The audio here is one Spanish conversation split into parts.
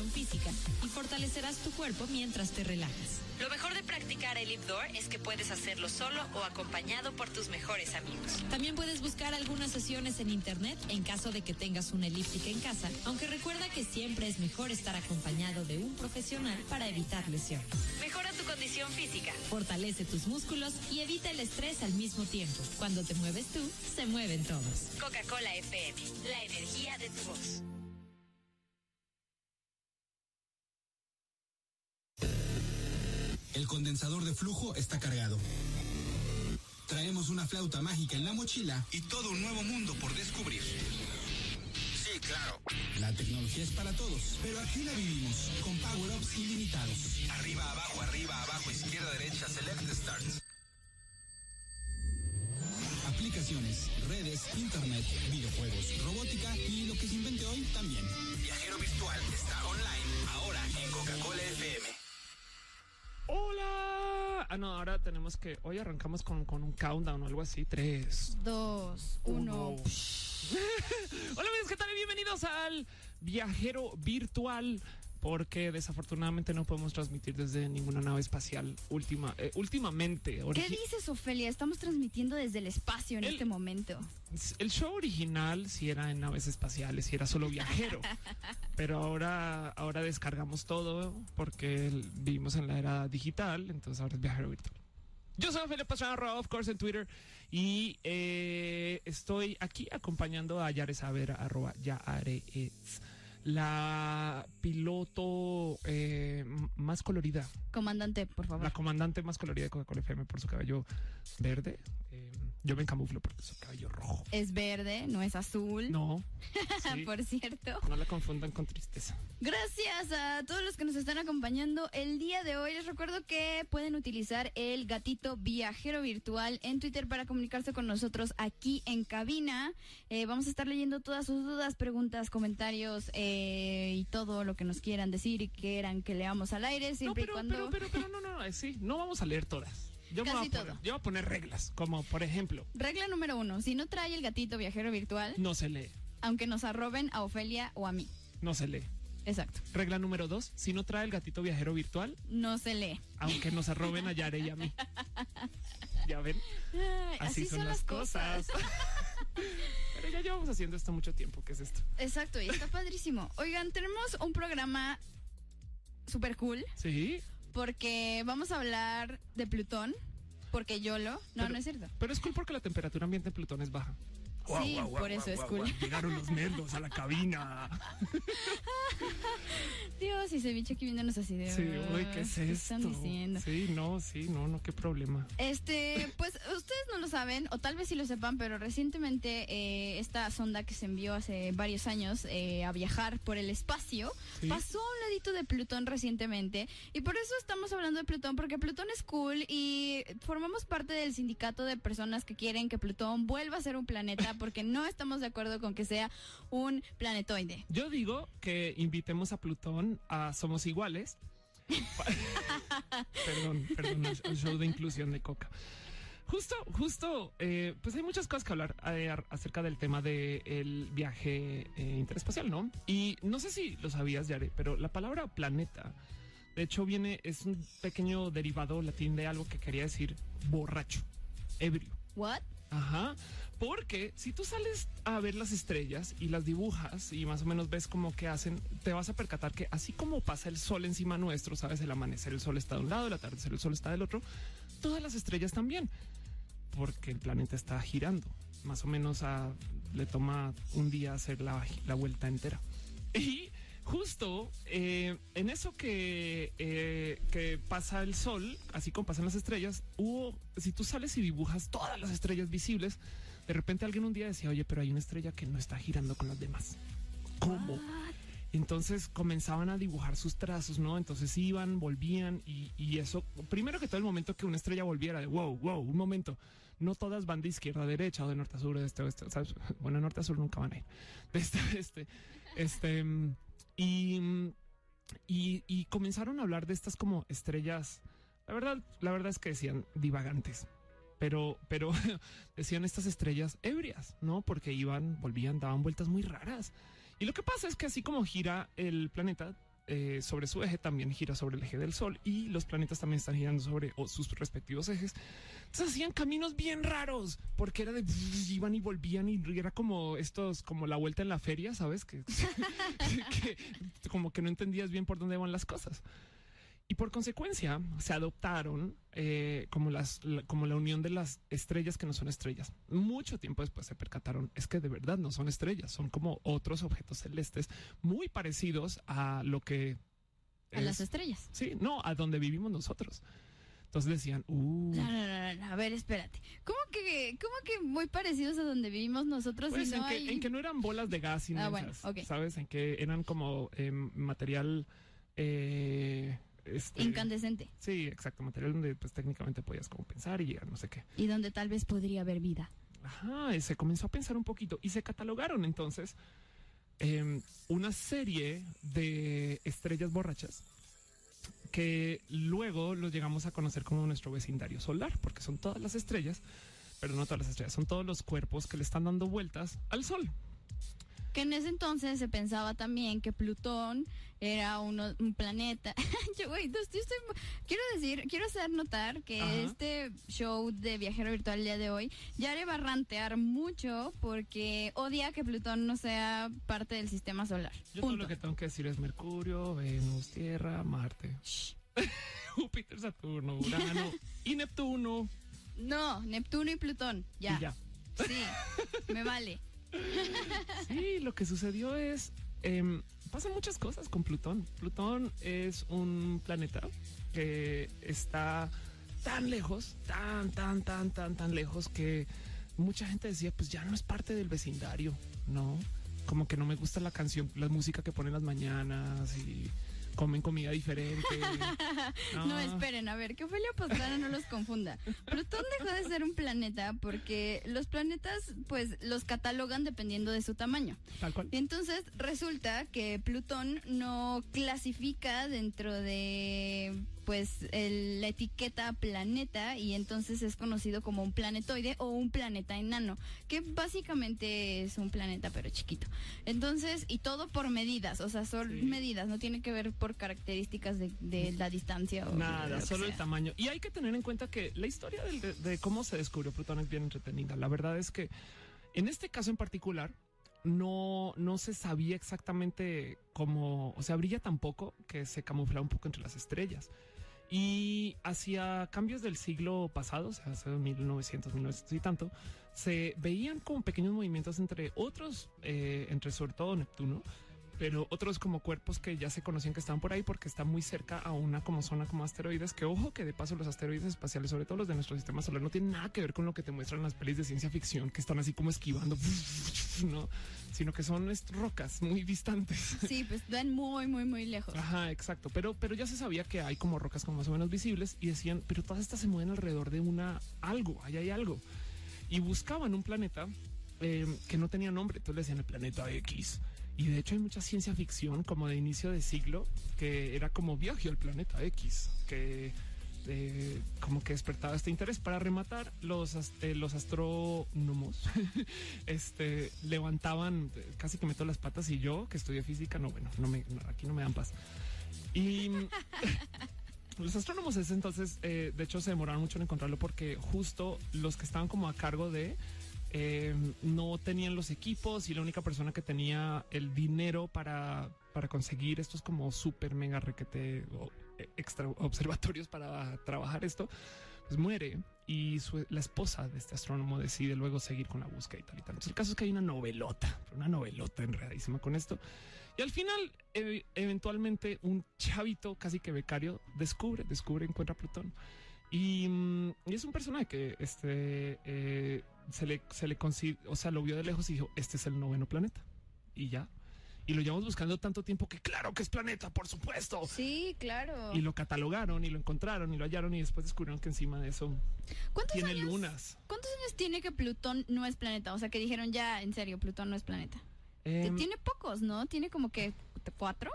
física y fortalecerás tu cuerpo mientras te relajas. Lo mejor de practicar el door es que puedes hacerlo solo o acompañado por tus mejores amigos. También puedes buscar algunas sesiones en internet en caso de que tengas una elíptica en casa, aunque recuerda que siempre es mejor estar acompañado de un profesional para evitar lesiones. Mejora tu condición física, fortalece tus músculos y evita el estrés al mismo tiempo. Cuando te mueves tú, se mueven todos. Coca-Cola FM, la energía de tu voz. El condensador de flujo está cargado. Traemos una flauta mágica en la mochila y todo un nuevo mundo por descubrir. Sí, claro. La tecnología es para todos, pero aquí la vivimos con power-ups ilimitados. Arriba, abajo, arriba, abajo, izquierda, derecha, select start. Aplicaciones, redes, internet, videojuegos, robótica y lo que se invente hoy también. Viajero Virtual está online ahora en Coca-Cola Ah, no, ahora tenemos que. Hoy arrancamos con, con un countdown o algo así. Tres, Dos, uno. uno. Hola amigos, ¿qué tal? Bienvenidos al viajero virtual. Porque desafortunadamente no podemos transmitir desde ninguna nave espacial última, eh, últimamente. ¿Qué dices, Ofelia? Estamos transmitiendo desde el espacio en El- este momento. El show original sí era en naves espaciales, sí era solo viajero. Pero ahora, ahora descargamos todo porque vivimos en la era digital, entonces ahora es viajero virtual. Yo soy Felipe Pastrana, of course, en Twitter, y eh, estoy aquí acompañando a Yare Saber, arroba Yares, la piloto eh, más colorida, Comandante, por favor. la comandante más colorida de Coca-Cola FM por su cabello verde. Eh, yo me encamuflo por su cabello rojo. Es verde, no es azul. No, sí, por cierto. no la confundan con tristeza. Gracias a todos los que nos están acompañando el día de hoy. Les recuerdo que pueden utilizar el gatito viajero virtual en Twitter para comunicarse con nosotros aquí en cabina. Eh, vamos a estar leyendo todas sus dudas, preguntas, comentarios eh, y todo lo que nos quieran decir y quieran que leamos al aire, No, siempre pero, y cuando. pero, pero, pero, no, no, eh, sí, no vamos a leer todas. Yo voy a poner, todo. yo voy a poner reglas, como por ejemplo, Regla número uno: si no trae el gatito viajero virtual, no se lee, aunque nos arroben a Ofelia o a mí. no se lee. Exacto. Regla número dos, si no trae el gatito viajero virtual, No se lee. aunque nos arroben a Yare y a mí. Ya ven, así, son, las cosas. pero ya llevamos haciendo esto mucho tiempo, ¿qué es esto? Exacto, y está padrísimo. Oigan, tenemos un programa super cool Sí. porque vamos a hablar de Plutón, porque YOLO. No, pero- no es cierto. Pero es cool porque la temperatura ambiente en Plutón es baja. Sí, por eso es cool. Llegaron los nerdos a la cabina. Dios, y ceviche aquí viéndonos así de. Sí, uy, ¿qué es esto? están diciendo? Sí, no, sí, no, no, qué problema. Este, pues ustedes no lo saben, o tal vez sí lo sepan, pero recientemente eh, esta sonda que se envió hace varios años eh, a viajar por el espacio Sí. pasó a un ladito de Plutón recientemente. Y por eso estamos hablando de Plutón, porque Plutón es cool y formamos parte del sindicato de personas que quieren que Plutón vuelva a ser un planeta, porque no estamos de acuerdo con que sea un planetoide. Yo digo que invitemos a Plutón a Somos Iguales. perdón, perdón, el show de inclusión de Coca. Justo, justo, eh, pues hay muchas cosas que hablar eh, acerca del tema del viaje eh, interespacial, ¿no? Y no sé si lo sabías, Yare, pero la palabra planeta, de hecho, viene, es un pequeño derivado latín de algo que quería decir borracho, ebrio. ¿What? Ajá, porque si tú sales a ver las estrellas y las dibujas y más o menos ves cómo que hacen, te vas a percatar que así como pasa el sol encima nuestro, sabes, el amanecer el sol está de un lado, el atardecer el sol está del otro, todas las estrellas también, porque el planeta está girando, más o menos a, le toma un día hacer la, la vuelta entera. Y justo eh, en eso que, eh, que pasa el sol, así como pasan las estrellas, hubo, si tú sales y dibujas todas las estrellas visibles, de repente alguien un día decía, oye, pero hay una estrella que no está girando con las demás. ¿Cómo? Entonces comenzaban a dibujar sus trazos, ¿no? Entonces iban, volvían y, y eso, primero que todo el momento que una estrella volviera de wow, wow, un momento, no todas van de izquierda a derecha o de norte a sur, de este a oeste, ¿sabes? Bueno, norte a sur nunca van a ir, de este a este, este, y, y, y comenzaron a hablar de estas como estrellas, la verdad, la verdad es que decían divagantes, pero, pero decían estas estrellas ebrias, no? Porque iban, volvían, daban vueltas muy raras. Y lo que pasa es que así como gira el planeta, eh, sobre su eje también gira sobre el eje del Sol y los planetas también están girando sobre sus respectivos ejes. Entonces hacían caminos bien raros porque era de iban y volvían y era como estos, como la vuelta en la feria, sabes que, que como que no entendías bien por dónde van las cosas. Y por consecuencia se adoptaron eh, como, las, la, como la unión de las estrellas que no son estrellas. Mucho tiempo después se percataron, es que de verdad no son estrellas, son como otros objetos celestes muy parecidos a lo que... A es, las estrellas. Sí, no, a donde vivimos nosotros. Entonces decían, uh. No, no, no, no, a ver, espérate. ¿Cómo que, cómo que muy parecidos a donde vivimos nosotros? Pues y en, no que, hay... en que no eran bolas de gas y Ah, bueno, ok. ¿sabes? En que eran como eh, material... Eh, este, Incandescente. Sí, exacto, material donde pues técnicamente podías como pensar y llegar no sé qué. Y donde tal vez podría haber vida. Ajá, se comenzó a pensar un poquito y se catalogaron entonces eh, una serie de estrellas borrachas que luego los llegamos a conocer como nuestro vecindario solar, porque son todas las estrellas, pero no todas las estrellas, son todos los cuerpos que le están dando vueltas al Sol. Que en ese entonces se pensaba también que Plutón era uno, un planeta. yo, güey, yo estoy, quiero decir, quiero hacer notar que Ajá. este show de viajero virtual el día de hoy ya le va a rantear mucho porque odia que Plutón no sea parte del sistema solar. Yo todo Punto. lo que tengo que decir es Mercurio, Venus, Tierra, Marte. Júpiter, Saturno, Urano y Neptuno. No, Neptuno y Plutón, ya. Y ya. Sí, me vale. Sí, lo que sucedió es, em, pasan muchas cosas con Plutón. Plutón es un planeta que está tan lejos, tan, tan, tan, tan, tan lejos que mucha gente decía, pues ya no es parte del vecindario, ¿no? Como que no me gusta la canción, la música que ponen las mañanas y comen comida diferente. No, esperen, a ver, que Ofelia Pastrana no los confunda. Plutón dejó de ser un planeta porque los planetas, pues, los catalogan dependiendo de su tamaño. Tal cual. Entonces, resulta que Plutón no clasifica dentro de, pues, el- la etiqueta planeta y entonces es conocido como un planetoide o un planeta enano, que básicamente es un planeta pero chiquito. Entonces, y todo por medidas, o sea, son Sí. medidas, no tiene que ver por características de, de la distancia. O Nada, solo el tamaño. Y hay que tener en cuenta que la historia del- de, de cómo se descubrió Plutón es bien entretenida. La verdad es que en este caso en particular no, no se sabía exactamente cómo, o sea, brilla tan poco que se camufla un poco entre las estrellas. Y hacia cambios del siglo pasado, o hace 1900, 1900 y tanto, se veían como pequeños movimientos entre otros, eh, entre sobre todo Neptuno, pero otros como cuerpos que ya se conocían que estaban por ahí porque está muy cerca a una como zona como asteroides, que ojo que de paso los asteroides espaciales, sobre todo los de nuestro sistema solar, no tienen nada que ver con lo que te muestran las pelis de ciencia ficción, que están así como esquivando, no, sino que son rocas muy distantes. Sí, pues ven muy, muy, muy lejos. Ajá, exacto. Pero, pero ya se sabía que hay como rocas como más o menos visibles y decían, pero todas estas se mueven alrededor de una algo, ahí hay algo. Y buscaban un planeta eh, que no tenía nombre, entonces le decían el planeta X. Y de hecho hay mucha ciencia ficción como de inicio de siglo que era como viaje al planeta X, que eh, como que despertaba este interés. Para rematar los, eh, los astrónomos este levantaban eh, casi que meto las patas y yo que estudié física no bueno no me aquí no me dan paz. Y los astrónomos ese entonces eh, de hecho se demoraron mucho en encontrarlo porque justo los que estaban como a cargo de no tenían los equipos y la única persona que tenía el dinero para, para conseguir estos como súper mega requete extra observatorios para trabajar esto, pues muere y su- la esposa de este astrónomo decide luego seguir con la búsqueda y tal y tal. Entonces el caso es que hay una novelota, una novelota enredadísima con esto. Y al final, eventualmente, un chavito casi que becario descubre, descubre, encuentra a Plutón. Y, mm, y es un personaje que este, eh, se le, se le o sea, lo vio de lejos y dijo, este es el noveno planeta. Y ya. Y lo llevamos buscando tanto tiempo que claro que es planeta, por supuesto. Sí, claro. Y lo catalogaron y lo encontraron y lo hallaron y después descubrieron que encima de eso ¿Cuántos tiene años, lunas. ¿Cuántos años tiene que Plutón no es planeta? O sea, que dijeron ya, en serio, Plutón no es planeta. Em, tiene pocos, ¿no? Tiene como que cuatro.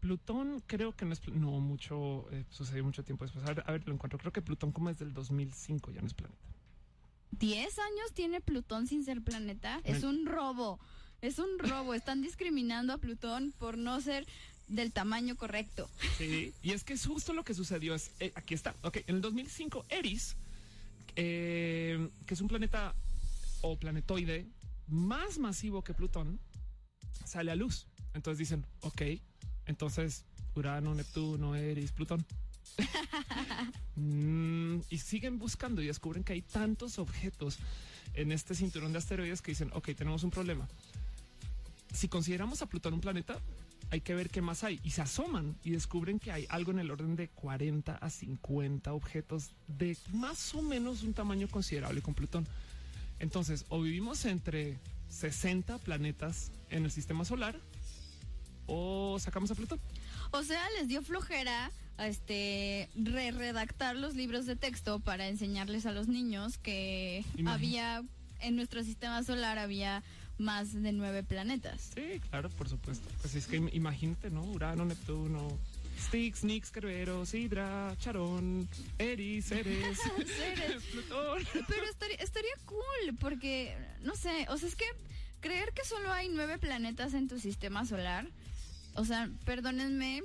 Plutón creo que no es, no mucho, eh, sucedió mucho tiempo después. A ver, a ver, lo encuentro. Creo que Plutón como es del 2005 ya no es planeta. ¿Diez años tiene Plutón sin ser planeta? Es un robo. Es un robo. Están discriminando a Plutón por no ser del tamaño correcto. Sí, y es que es justo lo que sucedió. Es, eh, aquí está. Ok, en el 2005, Eris, eh, que es un planeta o planetoide más masivo que Plutón, sale a luz. Entonces dicen, ok, entonces Urano, Neptuno, Eris, Plutón. Mm, y siguen buscando y descubren que hay tantos objetos en este cinturón de asteroides que dicen, ok, tenemos un problema. Si consideramos a Plutón un planeta, hay que ver qué más hay. Y se asoman y descubren que hay algo en el orden de 40 a 50 objetos de más o menos un tamaño considerable con Plutón. Entonces, o vivimos entre 60 planetas en el sistema solar o sacamos a Plutón. O sea, les dio flojera este re redactar los libros de texto para enseñarles a los niños que había en nuestro sistema solar había más de nueve planetas. Sí, claro, por supuesto. Pues es que imagínate, ¿no? Urano, Neptuno, Styx, Nix, Kerberos, Hydra, Charón, Eris, Ceres, Plutón. Pero estaría, estaría cool porque, no sé, o sea, es que creer que solo hay nueve planetas en tu sistema solar, o sea, perdónenme,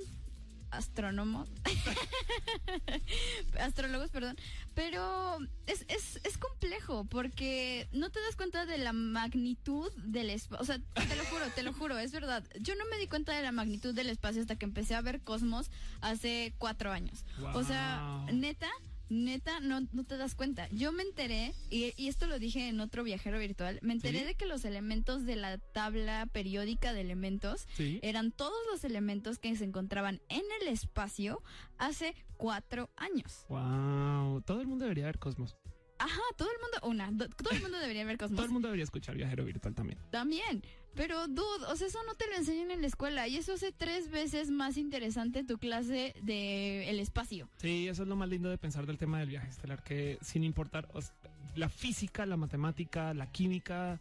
astrónomos, astrólogos, perdón, pero es, es, es, complejo porque no te das cuenta de la magnitud del espacio, o sea, te lo juro, te lo juro, es verdad. Yo no me di cuenta de la magnitud del espacio hasta que empecé a ver Cosmos hace cuatro años. O sea, neta neta, no, no te das cuenta. Yo me enteré, y, esto lo dije en otro viajero virtual, me enteré de que los elementos de la tabla periódica de elementos eran todos los elementos que se encontraban en el espacio hace cuatro años. Wow, todo el mundo debería ver Cosmos. Ajá, todo el mundo, una, todo el mundo debería ver Cosmos. todo el mundo debería escuchar Viajero Virtual también. También, pero dude, o sea, eso no te lo enseñan en la escuela y eso hace tres veces más interesante tu clase de el espacio. Sí, eso es lo más lindo de pensar del tema del viaje estelar, que sin importar la física, la matemática, la química,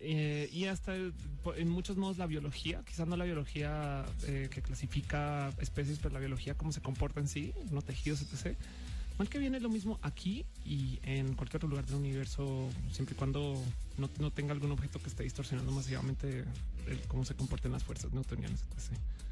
eh, y hasta en muchos modos la biología, quizás no la biología eh, que clasifica especies, pero la biología cómo se comporta en sí, no tejidos, etc Mal que viene lo mismo aquí y en cualquier otro lugar del universo, siempre y cuando no, no tenga algún objeto que esté distorsionando masivamente cómo se comportan las fuerzas newtonianas.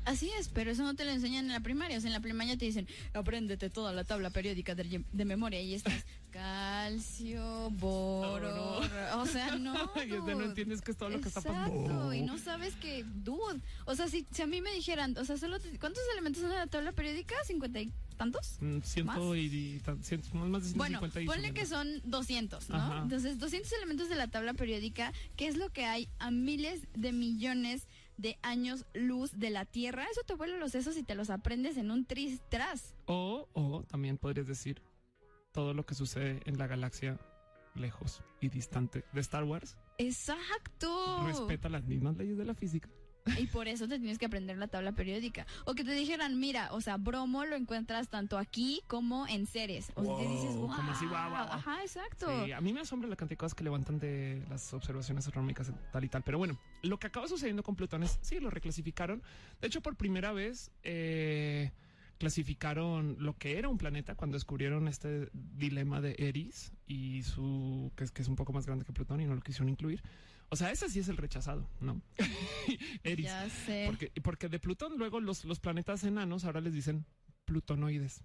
Así es, pero eso no te lo enseñan en la primaria. O sea, en la primaria te dicen, apréndete toda la tabla periódica de, de memoria y estás calcio, boro. O sea, no. y no entiendes que es todo lo que está pasando. Y no sabes que, dude. O sea, si, si a mí me dijeran, o sea, solo ¿cuántos elementos son de la tabla periódica? ¿50 y tantos? Mm, ciento y, más de 150 Bueno, ponle que son 200, ¿no? Entonces, 200 elementos de la tabla periódica, que es lo que hay a miles de millones de años luz de la Tierra. Eso te vuelve los sesos y te los aprendes en un tristras. O, o también podrías decir todo lo que sucede en la galaxia lejos y distante de Star Wars. Exacto. Respeta las mismas leyes de la física. Y por eso te tienes que aprender la tabla periódica. O que te dijeran, mira, o sea, bromo lo encuentras tanto aquí como en Ceres. O te dices, wow, como así, Ajá, exacto. a mí me asombra la cantidad de cosas que levantan de las observaciones astronómicas tal y tal. Pero bueno, lo que acaba sucediendo con Plutón es, sí, lo reclasificaron. De hecho, por primera vez, eh, clasificaron lo que era un planeta cuando descubrieron este dilema de Eris y su que es que es un poco más grande que Plutón y no lo quisieron incluir. O sea, ese sí es el rechazado, ¿no? Eris. Ya sé. Porque, porque de Plutón luego los, los planetas enanos ahora les dicen plutonoides.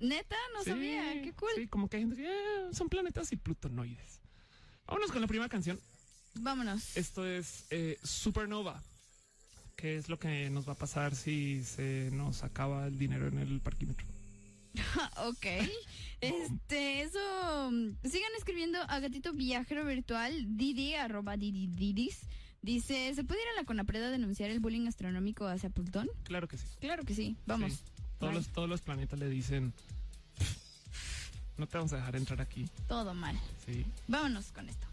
Neta, no sabía, qué cool. Sí, como que hay gente que eh, son planetas y plutonoides. Vámonos con la primera canción. Vámonos. Esto es eh, Supernova. ¿Qué es lo que nos va a pasar si se nos acaba el dinero en el parquímetro? ok. Este, eso. Sigan escribiendo a Gatito Viajero Virtual, Didi, arroba Didi Didis. Dice, ¿se puede ir a la Conapreda a denunciar el bullying astronómico hacia Plutón? Claro que sí. Claro que sí. Vamos. Todos, los, todos los planetas le dicen, no te vamos a dejar entrar aquí. Todo mal. Sí. Vámonos con esto.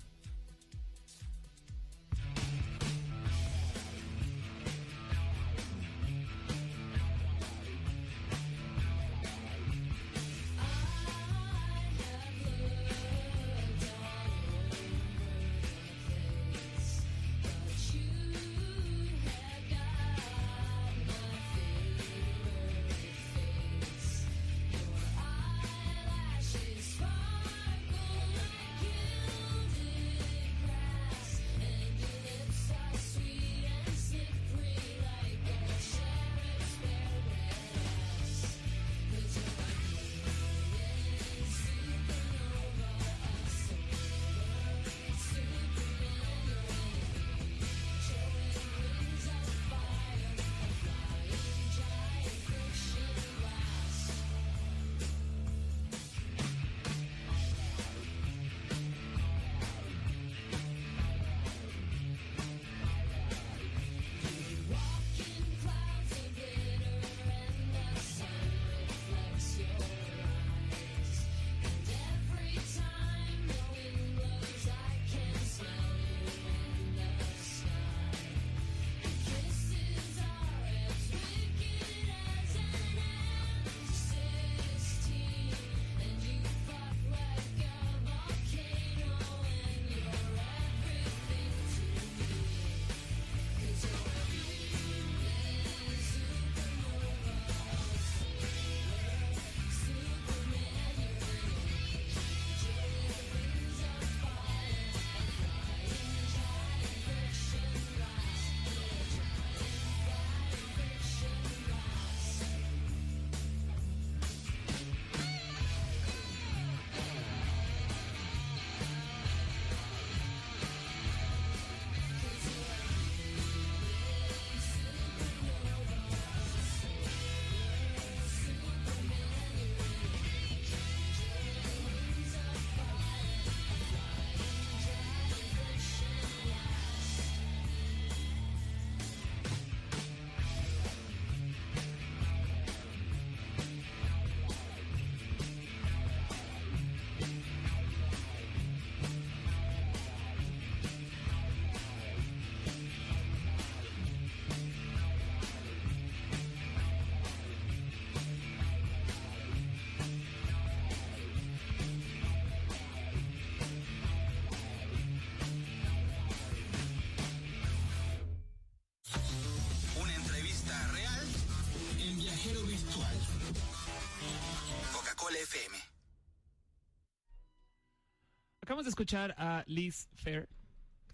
Acabamos de escuchar a Liz Fair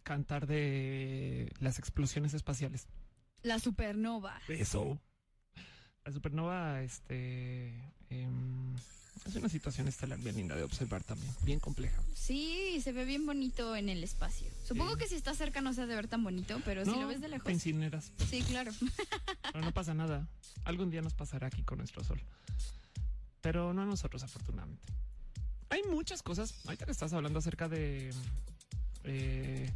cantar de las explosiones espaciales. La supernova. Eso. La supernova, este, em, es una situación estelar bien linda de observar también, bien compleja. Sí, se ve bien bonito en el espacio. Supongo que si está cerca no se ha de ver tan bonito, pero si lo ves de lejos. te incineras, Sí, claro. pero no pasa nada. Algún día nos pasará aquí con nuestro sol. Pero no a nosotros, afortunadamente. Hay muchas cosas. Ahorita que estás hablando acerca de eh,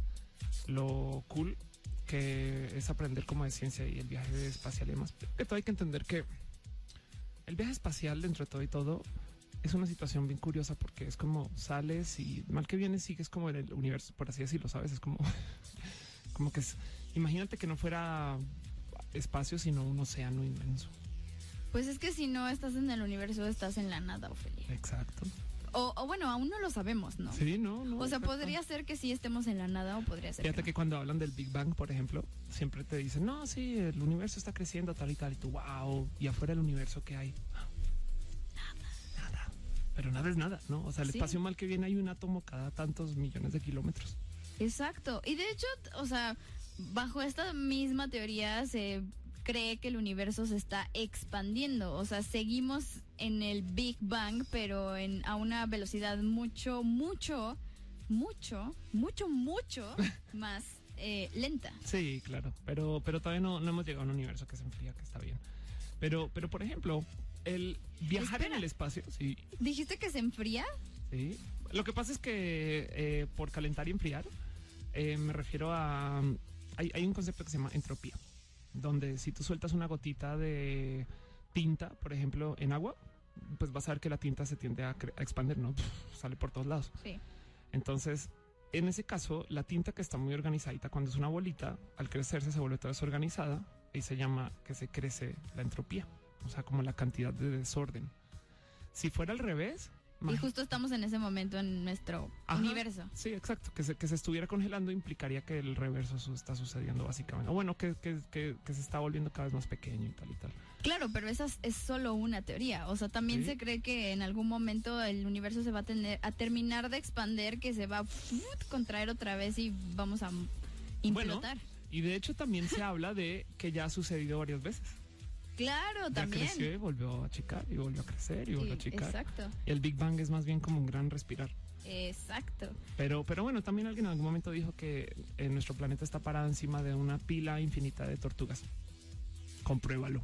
lo cool que es aprender como de ciencia y el viaje espacial y demás. Que todo hay que entender que el viaje espacial, dentro de todo y todo, es una situación bien curiosa porque es como sales y mal que vienes sigues como en el universo, por así decirlo, ¿sabes? Es como, como que es, imagínate que no fuera espacio, sino un océano inmenso. Pues es que si no estás en el universo, estás en la nada, Ofelia. Exacto. O, o bueno, aún no lo sabemos, ¿no? Sí, no, no. O sea, exacto. podría ser que sí estemos en la nada o podría ser Fíjate que cuando hablan del Big Bang, por ejemplo, siempre te dicen, no, sí, el universo está creciendo tal y tal, y tú, wow, y afuera del universo, ¿qué hay? Nada. Nada. Pero nada es nada, ¿no? O sea, el Sí. espacio mal que viene hay un átomo cada tantos millones de kilómetros. Exacto. Y de hecho, o sea, bajo esta misma teoría se cree que el universo se está expandiendo. O sea, seguimos en el Big Bang, pero en, a una velocidad mucho, mucho, mucho, mucho, mucho más eh, lenta. Sí, claro, pero, pero todavía no, no hemos llegado a un universo que se enfría, que está bien. Pero, pero por ejemplo, el viajar Espera. en el espacio, sí, ¿Dijiste que se enfría? Sí. Lo que pasa es que eh, por calentar y enfriar, eh, me refiero a. Hay, hay un concepto que se llama entropía, donde si tú sueltas una gotita de tinta, por ejemplo, en agua, pues vas a ver que la tinta se tiende a, a expandir, ¿no? Sale por todos lados. Sí. Entonces, en ese caso, la tinta que está muy organizadita, cuando es una bolita, al crecerse se vuelve toda desorganizada y se llama que se crece la entropía, o sea, como la cantidad de desorden. Si fuera al revés, Y justo estamos en ese momento en nuestro Ajá. universo. Sí, exacto. Que se, que se estuviera congelando implicaría que el reverso su- está sucediendo básicamente. O bueno, que, que, que, que se está volviendo cada vez más pequeño y tal y tal. Claro, pero esa es- solo una teoría. O sea, también Sí. se cree que en algún momento el universo se va a tener a terminar de expander, que se va a contraer otra vez y vamos a implotar. Y de hecho también se habla de que ya ha sucedido varias veces. Claro, Ya también. creció y volvió a achicar y volvió a crecer y volvió a Sí, achicar. exacto, Y el Big Bang es más bien como un gran respirar. exacto. Pero, pero bueno, también alguien en algún momento dijo que eh, nuestro planeta está parado encima de una pila infinita de tortugas. Compruébalo.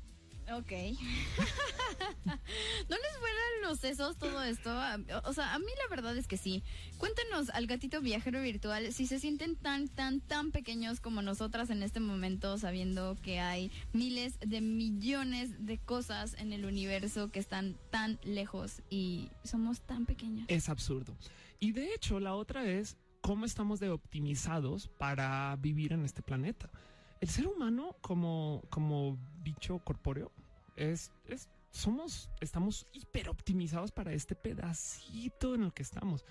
Ok. ¿No les fueran los sesos todo esto? O sea, a mí la verdad es que sí. Cuéntenos al gatito viajero virtual si se sienten tan, tan, tan pequeños como nosotras en este momento, sabiendo que hay miles de millones de cosas en el universo que están tan lejos y somos tan pequeños. Es absurdo. Y de hecho, la otra es cómo estamos de optimizados para vivir en este planeta. El ser humano como, como bicho corpóreo es, somos, estamos hiper optimizados para este pedacito en el que estamos.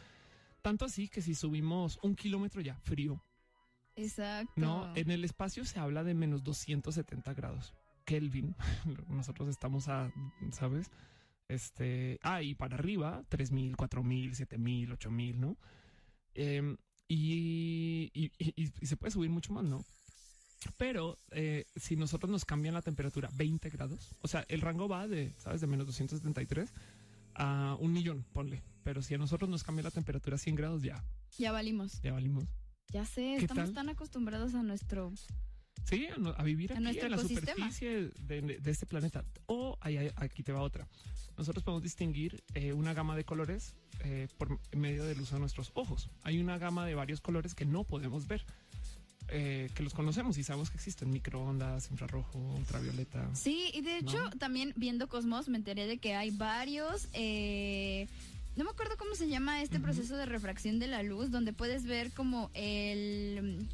Tanto así que si subimos un kilómetro ya frío, Exacto. no, en el espacio se habla de menos 270 grados. Kelvin, nosotros estamos a, ¿sabes? Este, ah, y para arriba, 3000, 4000, 7000, 8000, ¿no? Em, y, y, y- y se puede subir mucho más, ¿no? Pero eh, si nosotros nos cambian la temperatura 20 grados, o sea, el rango va de, ¿sabes? De menos 273 a un millón, ponle. Pero si a nosotros nos cambia la temperatura 100 grados, ya, Ya valimos. ya valimos. Ya sé, ¿Qué estamos tal? tan acostumbrados a nuestro... Sí, a, no- a vivir A aquí nuestro en la superficie de, de este planeta. O ahí- aquí te va otra. Nosotros podemos distinguir eh, una gama de colores eh, por medio del uso de nuestros ojos. Hay una gama de varios colores que no podemos ver, eh, que los conocemos y sabemos que existen: microondas, infrarrojo, ultravioleta. Sí, y de hecho ¿No? también viendo Cosmos me enteré de que hay varios, eh, no me acuerdo cómo se llama este proceso de refracción de la luz, donde puedes ver como el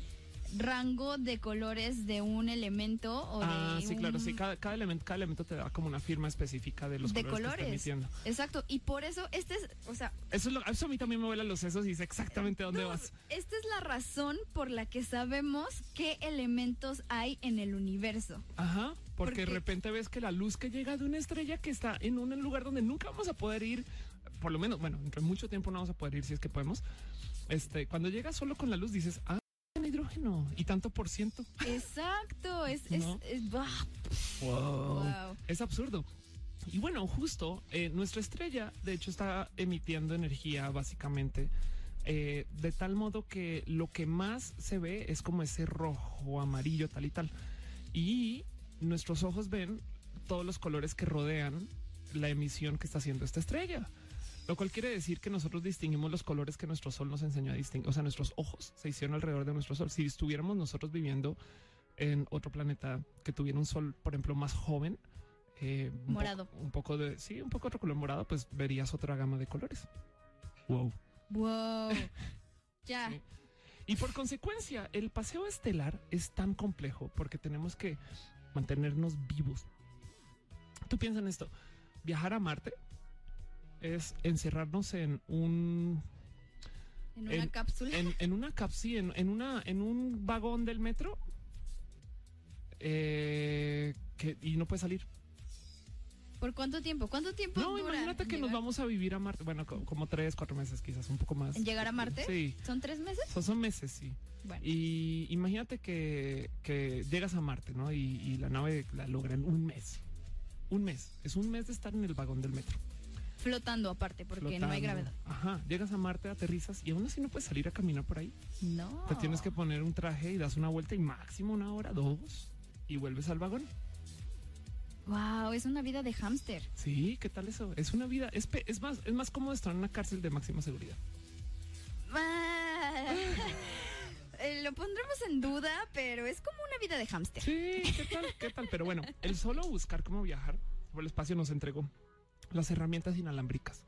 rango de colores de un elemento o Ah, de sí, claro, sí. Cada, cada elemento, cada elemento te da como una firma específica de los de colores, que está colores. emitiendo. Exacto, y por eso este es, o sea, Eso, es lo- eso a mí también me vuela los sesos y sé exactamente dónde vas. esta es la razón por la que sabemos qué elementos hay en el universo. Ajá, porque de Porque- repente ves que la luz que llega de una estrella que está en un lugar donde nunca vamos a poder ir por lo menos, bueno, dentro de mucho tiempo no vamos a poder ir si es que podemos. Este, cuando llegas solo con la luz dices, ah, hidrógeno y tanto por ciento. Exacto, es, es, ¿No? es-. Wow. Wow. Es absurdo. Y bueno, justo eh, nuestra estrella, de hecho, está emitiendo energía básicamente eh, de tal modo que lo que más se ve es como ese rojo, amarillo, tal y tal. Y nuestros ojos ven todos los colores que rodean la emisión que está haciendo esta estrella. Lo cual quiere decir que nosotros distinguimos los colores que nuestro sol nos enseñó a distinguir. O sea, nuestros ojos se hicieron alrededor de nuestro sol. Si estuviéramos nosotros viviendo en otro planeta que tuviera un sol, por ejemplo, más joven, eh, un po- Morado. un poco de, sí, un poco otro color morado, pues verías otra gama de colores. Wow. Wow. Ya. Sí. Y por consecuencia, el paseo estelar es tan complejo porque tenemos que mantenernos vivos. Tú piensas en esto, viajar a Marte es encerrarnos en un En una En- cápsula. en, en una capsi, en, en una, en un vagón del metro eh, que, y no puede salir. ¿Por cuánto tiempo? ¿Cuánto tiempo No, dura imagínate que nos vamos a vivir a Marte. Bueno, co- como tres, cuatro meses, quizás un poco más. ¿En llegar a Marte? Sí, ¿Son tres meses? son, son meses, sí. Bueno. Y imagínate que, que llegas a Marte, ¿no? Y, y la nave la logra en un mes. Un mes. Es un mes de estar en el vagón del metro. Flotando aparte, porque no hay gravedad. Ajá. Llegas a Marte, aterrizas y aún así no puedes salir a caminar por ahí. No. Te tienes que poner un traje y das una vuelta y máximo una hora, dos, y vuelves al vagón. Wow, es una vida de hámster. Sí, ¿qué tal eso? Es una vida, es, es más, es más cómodo estar en una cárcel de máxima seguridad. Ah. Eh, Lo pondremos en duda, pero es como una vida de hámster. Sí, ¿qué tal? ¿Qué tal? Pero bueno, el solo buscar cómo viajar por el espacio nos entregó las herramientas inalámbricas.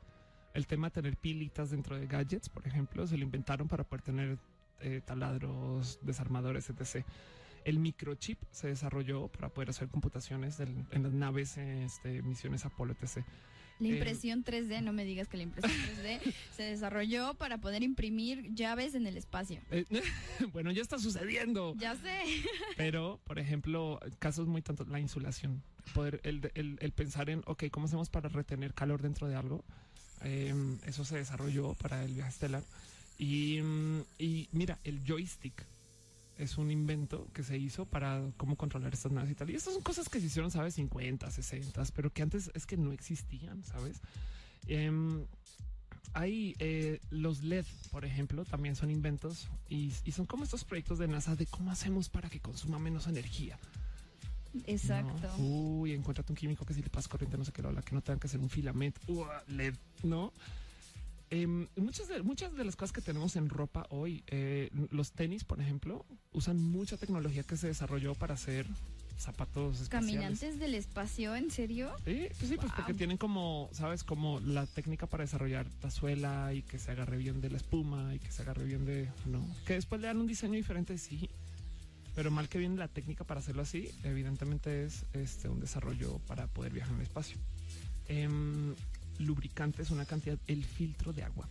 El tema de tener pilitas dentro de gadgets, por ejemplo, se lo inventaron para poder tener eh, taladros, desarmadores, etc. El microchip se desarrolló para poder hacer computaciones del- en las naves, este, misiones Apolo, etc. La Eh, impresión 3D, no me digas que la impresión 3D se desarrolló para poder imprimir llaves en el espacio. Eh, bueno, ya está sucediendo. Ya sé. Pero, por ejemplo, casos muy tantos, la insulación, poder, el, el- el pensar en, ok, ¿cómo hacemos para retener calor dentro de algo? Eh, eso se desarrolló para el viaje estelar. Y, mm, y mira, el joystick es un invento que se hizo para cómo controlar estas naves y tal. Y estas son cosas que se hicieron, ¿sabes? 50, 60, pero que antes es que no existían, ¿sabes? Em, hay eh, los LED, por ejemplo, también son inventos y, y son como estos proyectos de NASA de cómo hacemos para que consuma menos energía. Exacto. ¿no? Uy, encuéntrate un químico que si le pasa corriente, no sé qué, la que no tengan que hacer un filamento. ¿no? Em, muchas, de, muchas de las cosas que tenemos en ropa hoy, eh, los tenis, por ejemplo, usan mucha tecnología que se desarrolló para hacer zapatos espaciales. Caminantes del espacio, ¿en serio? Sí, pues sí, pues porque tienen como, sabes, como la técnica para desarrollar la suela y que se agarre bien de la espuma y que se agarre bien de, no, que después le dan un diseño diferente, sí. Pero mal que viene la técnica para hacerlo así, evidentemente es este un desarrollo para poder viajar en el espacio. Em, lubricante es una cantidad, el filtro de agua.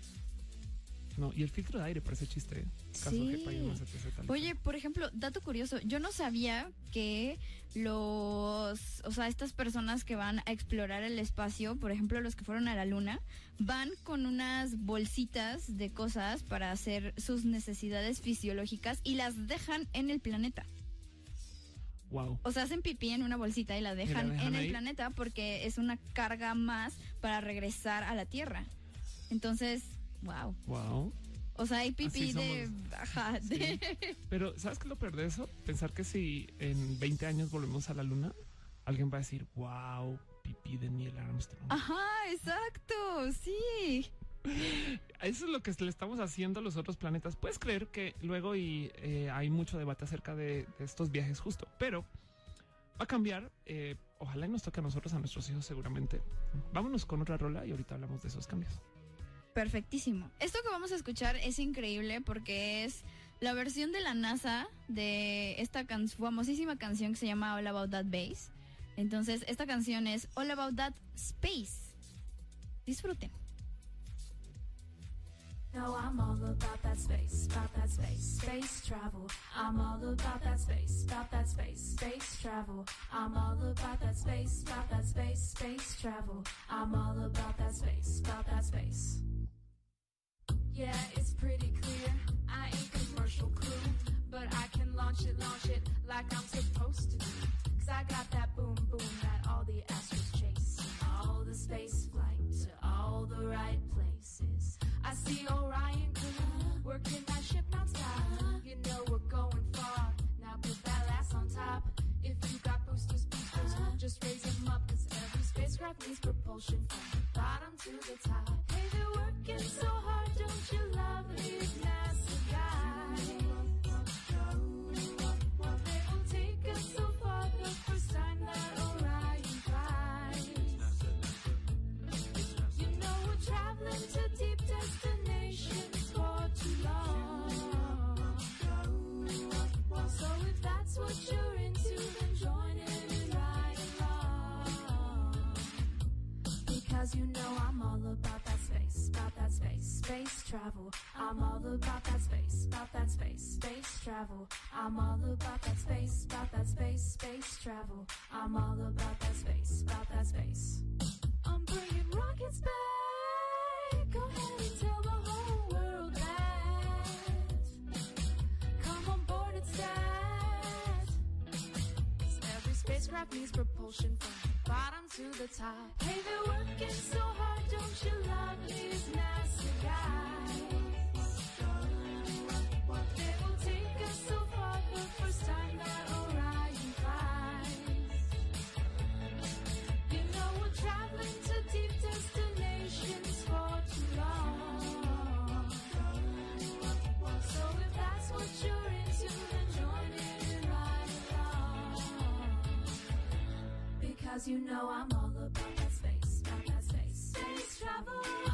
No, y el filtro de aire parece chiste. ¿eh? Caso Sí. más, Oye, por ejemplo, dato curioso, yo no sabía que los, o sea, estas personas que van a explorar el espacio, por ejemplo, los que fueron a la luna, van con unas bolsitas de cosas para hacer sus necesidades fisiológicas y las dejan en el planeta. Wow. O sea, hacen pipí en una bolsita y la dejan, dejan en el planeta porque es una carga más para regresar a la Tierra. Entonces, wow. Wow. O sea, hay pipí de, Sí. Pero, ¿sabes qué es lo peor de eso? Pensar que si en 20 años volvemos a la luna, alguien va a decir, wow, pipí de Neil Armstrong. Ajá, exacto, sí. Eso es lo que le estamos haciendo a los otros planetas. Puedes creer que luego y eh, hay mucho debate acerca de, de estos viajes justo, pero va a cambiar. eh, ojalá y nos toque a nosotros, a nuestros hijos seguramente. Vámonos con otra rola y ahorita hablamos de esos cambios. Perfectísimo. Esto que vamos a escuchar es increíble porque es la versión de la NASA de esta can- famosísima canción que se llama All About That Bass. Entonces, esta canción es All About That Space. Disfruten. know I'm all about that space, about that space, space travel. I'm all about that space, about that space, space travel. I'm all about that space, about that space, space travel. I'm all about that space, about that space. Yeah, it's pretty clear. I ain't commercial crew, but I can launch it, launch it like I'm supposed to. Cause I got that boom boom that all the astros chase. All the space flight to all the right places. I see Orion crew working that ship nonstop. You know we're going far. Now put that ass on top. If you got boosters, boosters, just raise them up. Cause every spacecraft needs propulsion from the bottom to the top. Hey, they're working so hard, travel. I'm all about that space, about that space, space travel. I'm all about that space, about that space, space travel. I'm all about that space, about that space. I'm bringing rockets back. Go ahead and tell the whole world that. Come on board, it's that. Spacecraft needs propulsion from the bottom to the top. Hey, they're working so hard, don't you love these NASA guys? They will take us so far first time that Orion flies. You know we're traveling Because you know I'm all about that space, about that space, space travel.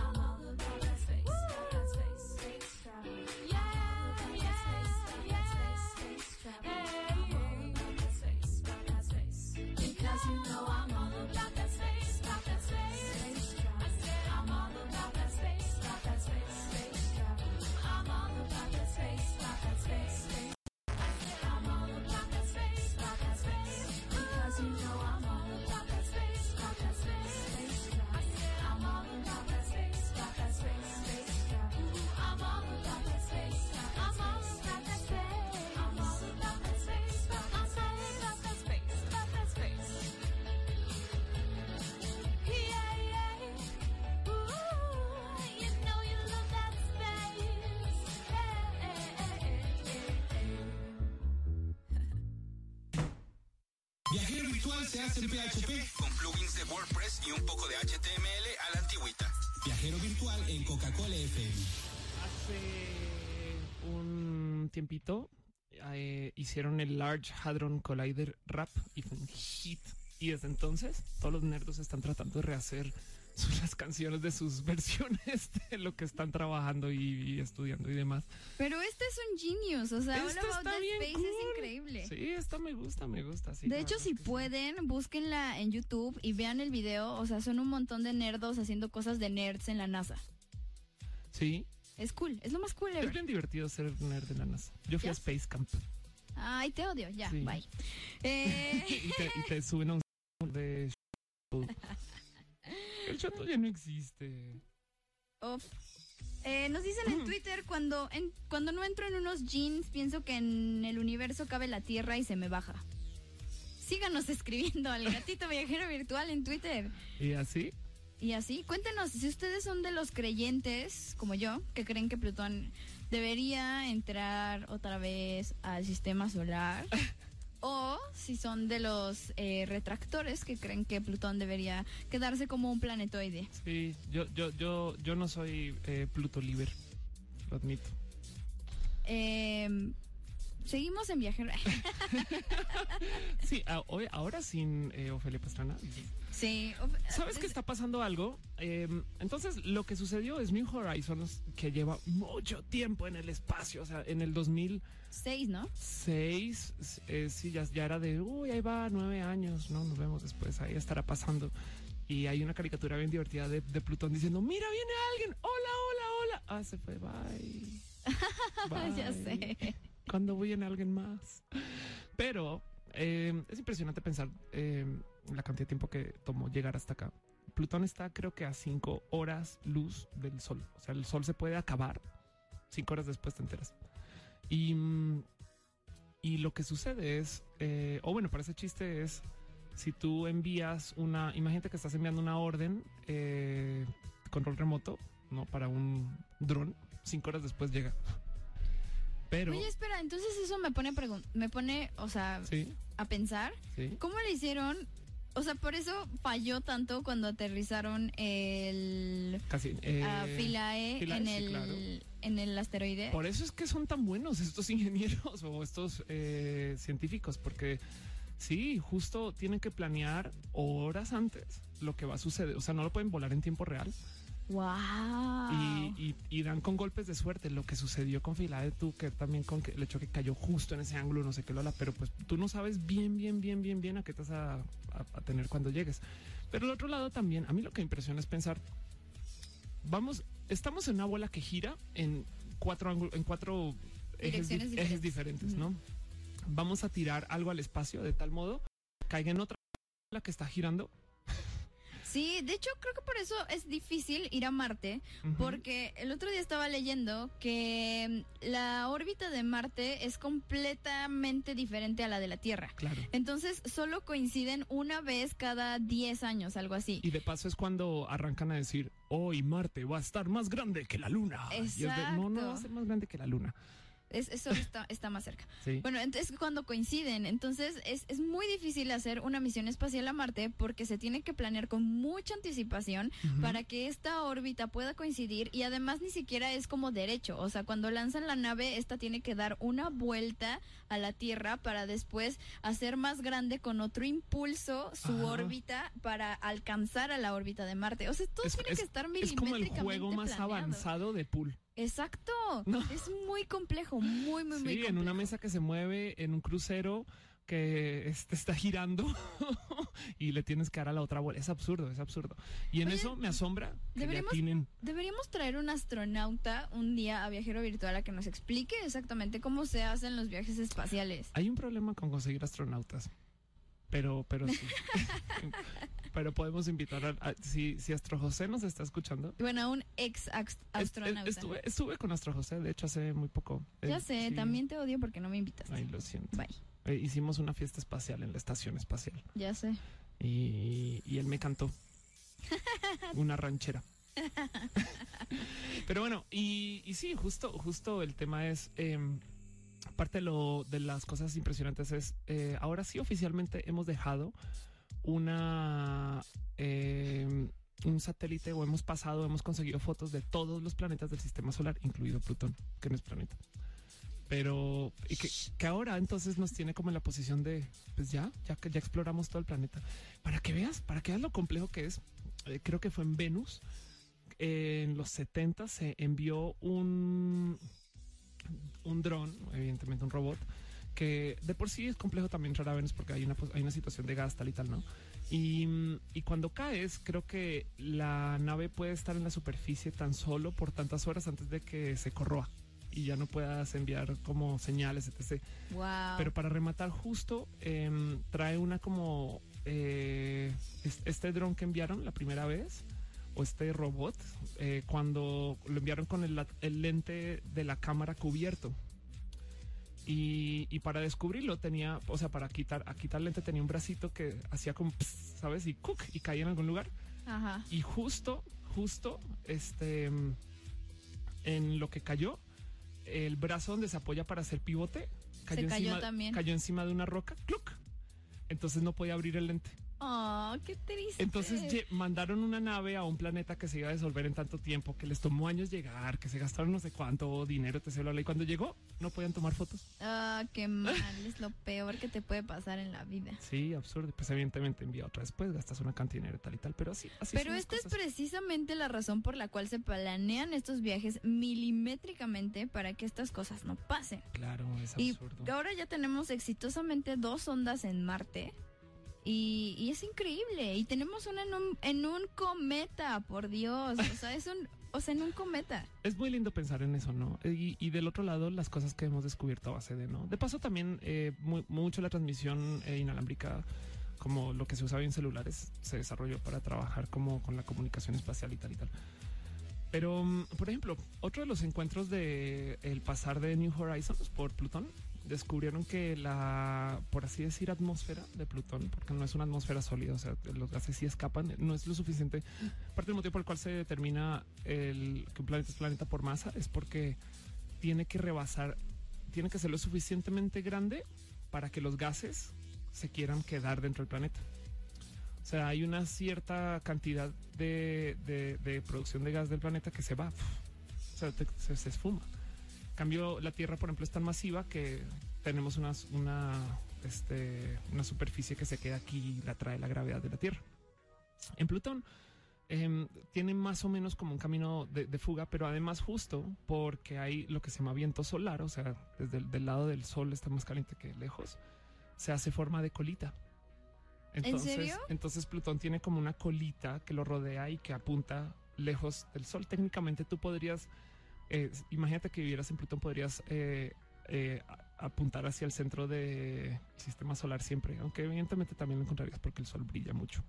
Virtual se hace en PHP con plugins de WordPress y un poco de HTML a la antigüita. Viajero virtual en Coca-Cola FM. Hace un tiempito eh, hicieron el Large Hadron Collider Rap y fue un hit. Y desde entonces todos los nerdos están tratando de rehacer sus- las canciones de sus versiones de lo que están trabajando y, y estudiando y demás. Pero es o sea, All Esta About Space cool. es increíble. Sí, esta me gusta, me gusta. sí, De hecho, si que sí. pueden, búsquenla en YouTube y vean el video. O sea, son un montón de nerdos haciendo cosas de nerds en la NASA. Sí, Es cool, es lo más cool es ever. bien divertido ser nerd de la NASA. Yo fui ¿Ya? a Space Camp Ay, te odio, ya, Sí. bye. Eh, y te, y te suben a un de. El shuttle ya no existe. Uf. Eh, nos dicen en Twitter, cuando, en, cuando no entro en unos jeans, pienso que en el universo cabe la Tierra y se me baja. Síganos escribiendo al gatito viajero virtual en Twitter. Y así, Y así, cuéntenos si ustedes son de los creyentes, como yo, que creen que Plutón debería entrar otra vez al sistema solar. o si son de los eh, retractores que creen que Plutón debería quedarse como un planetoide. sí, yo, yo, yo, yo no soy eh, Pluto Liber, lo admito. Eh, seguimos en viajero. Sí, a- hoy, ahora sin eh, Ofelia Pastrana. Sí. ¿Sabes que está pasando algo? Eh, entonces, lo que sucedió es New Horizons, que lleva mucho tiempo en el espacio, o sea, en el 2006, Seis, ¿no? eh, sí, ya, ya era de, uy, ahí va, nueve años, ¿no? Nos vemos después, ahí estará pasando. Y hay una caricatura bien divertida de, de Plutón diciendo, mira, viene alguien, hola, hola, hola. ah, se fue, bye. ya sé. Cuando viene alguien más. Pero eh, es impresionante pensar eh, la cantidad de tiempo que tomó llegar hasta acá. Plutón está creo que a cinco horas luz del sol. O sea, el sol se puede acabar cinco horas después te enteras. Y, y lo que sucede es, eh, o bueno, para ese chiste es, si tú envías una, imagínate que estás enviando una orden, eh, control remoto, ¿no? Para un dron, cinco horas después llega. Pero, Oye, espera, entonces eso me pone, me pone, o sea, sí, a pensar, sí. ¿cómo le hicieron? O sea, por eso falló tanto cuando aterrizaron el Casi. eh, a Philae Philae, en sí, el claro. en el asteroide. Por eso es que son tan buenos estos ingenieros o estos eh, científicos, porque sí, justo tienen que planear horas antes lo que va a suceder. O sea, no lo pueden volar en tiempo real wow. y, y- y dan con golpes de suerte. Lo que sucedió con Philae, tú que también con que el hecho que cayó justo en ese ángulo, no sé qué, Lola, pero pues tú no sabes bien, bien, bien, bien, bien a qué te vas a, a- a tener cuando llegues. Pero el otro lado también, a mí lo que me impresiona es pensar, vamos, estamos en una bola que gira en cuatro ángulos, en cuatro ejes, diferentes. ¿no? Vamos a tirar algo al espacio de tal modo caiga en otra bola que está girando. Sí, de hecho creo que por eso es difícil ir a Marte, porque el otro día estaba leyendo que mm, la órbita de Marte es completamente diferente a la de la Tierra. Claro. Entonces solo coinciden una vez cada 10 años, algo así. Y de paso es cuando arrancan a decir, hoy Marte va a estar más grande que la Luna. Y es de, no, no va a Exacto. ser más grande que la Luna. Es, eso está, está más cerca. Sí. Bueno, entonces cuando coinciden, entonces es, es muy difícil hacer una misión espacial a Marte porque se tiene que planear con mucha anticipación para que esta órbita pueda coincidir y además ni siquiera es como derecho, o sea, cuando lanzan la nave, esta tiene que dar una vuelta a la Tierra para después hacer más grande con otro impulso su Ajá. órbita para alcanzar a la órbita de Marte. O sea, todo Es- tiene es- que estar Es como el milimétricamente juego más planeado. avanzado de pool. Exacto. No. Es muy complejo, muy, muy, muy Sí, complejo. en una mesa que se mueve, en un crucero que este está girando y le tienes que dar a la otra bola. Es absurdo, es absurdo. Y en Oye, eso me asombra que deberíamos- atinen. Deberíamos traer un astronauta un día a Viajero Virtual a que nos explique exactamente cómo se hacen los viajes espaciales. Hay un problema con conseguir astronautas. Pero, pero sí. pero podemos invitar a, a- si, si Astro José nos está escuchando. Bueno, a un ex astronauta. Estuve, estuve con Astro José, de hecho, hace muy poco. ya Eh, sé, sí. también te odio porque no me invitaste. Ay, lo siento. Bye. Eh, hicimos una fiesta espacial en la estación espacial. Ya sé. y, y él me cantó una ranchera. Pero bueno, y, y sí, justo, justo el tema es em, parte de lo de las cosas impresionantes es eh, ahora sí oficialmente hemos dejado una em, un satélite o hemos pasado, hemos conseguido fotos de todos los planetas del sistema solar, incluido Plutón, que no es planeta. Pero y que, ahora entonces nos tiene como en la posición de, pues ya, ya que ya exploramos todo el planeta. Para que veas, para que veas lo complejo que es, eh, creo que fue en Venus, eh, en los 70 se envió un, un dron, evidentemente un robot, que de por sí es complejo también entrar a Venus porque hay una, hay una situación de gas tal y tal, ¿no? Y, y cuando caes, creo que la nave puede estar en la superficie tan solo por tantas horas antes de que se corroa y ya no puedas enviar como señales, etc. Wow. Pero para rematar justo, em, trae una como eh, es- este dron que enviaron la primera vez o este robot eh, cuando lo enviaron con el, el lente de la cámara cubierto. Y, y para descubrirlo tenía, o sea, para quitar, a quitar el lente tenía un bracito que hacía como, pss, ¿sabes? Y cook y caía en algún lugar. Ajá. Y justo, justo, este, en lo que cayó, el brazo donde se apoya para hacer pivote cayó, cayó encima, también. cayó encima de una roca, ¡cluc! Entonces no podía abrir el lente. Oh, qué triste. Entonces mandaron una nave a un planeta que se iba a disolver en tanto tiempo, que les tomó años llegar, que se gastaron no sé cuánto dinero, te bla, bla, y cuando llegó no podían tomar fotos. Ah, qué mal. es lo peor que te puede pasar en la vida. Sí, absurdo. Pues evidentemente envía otra después, gastas una cantidad de dinero tal y tal, pero así, así Pero esta es precisamente la razón por la cual se planean estos viajes milimétricamente para que estas cosas no pasen. Claro, es Y absurdo. ahora ya tenemos exitosamente dos ondas en Marte. Y, es increíble. Y tenemos una en un, cometa, por Dios. O sea, es un o sea, en un cometa. Es muy lindo pensar en eso, ¿no? Y, del otro lado, las cosas que hemos descubierto a base de, ¿no? De paso, también eh, mucho la transmisión eh, inalámbrica, como lo que se usaba en celulares, se desarrolló para trabajar como con la comunicación espacial y tal y tal. Pero, mm, por ejemplo, otro de los encuentros de el pasar de New Horizons por Plutón, descubrieron que la, por así decir, atmósfera de Plutón, porque no es una atmósfera sólida, o sea, los gases sí escapan, no es lo suficiente. Parte del motivo por el cual se determina el, que un planeta es planeta por masa es porque tiene que rebasar, tiene que ser lo suficientemente grande para que los gases se quieran quedar dentro del planeta. O sea, hay una cierta cantidad de, de- de producción de gas del planeta que se va, o sea, te- se, se esfuma. En cambio, la Tierra, por ejemplo, es tan masiva que tenemos una, una, este, una superficie que se queda aquí y la trae la gravedad de la Tierra. En Plutón em, tiene más o menos como un camino de, de fuga, pero además justo porque hay lo que se llama viento solar, o sea, desde el del lado del sol está más caliente que lejos, se hace forma de colita. Entonces, serio? Entonces Plutón tiene como una colita que lo rodea y que apunta lejos del sol. Técnicamente tú podrías, eh, imagínate que vivieras en Plutón, podrías eh, eh, apuntar hacia el centro del sistema solar siempre, aunque evidentemente también lo encontrarías porque el sol brilla mucho.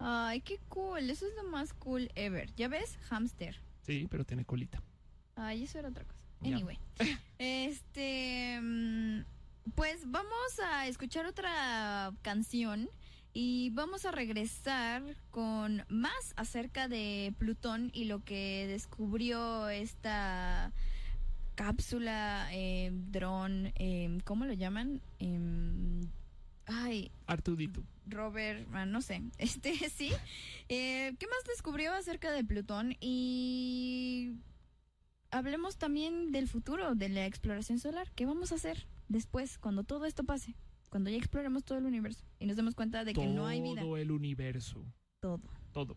Ay, qué cool. Eso es lo más cool ever. ¿Ya ves? Hamster. Sí, pero tiene colita. Ay, eso era otra cosa. Anyway. este. mm, Pues vamos a escuchar otra canción y vamos a regresar con más acerca de Plutón y lo que descubrió esta cápsula, eh, dron, eh, ¿cómo lo llaman? Em, ay, Artudito. Robert, ah, no sé, este sí. Eh, ¿Qué más descubrió acerca de Plutón? Y hablemos también del futuro, de la exploración solar. ¿Qué vamos a hacer después, cuando todo esto pase? Cuando ya exploremos todo el universo y nos demos cuenta de que todo no hay vida. el universo. Todo. Todo.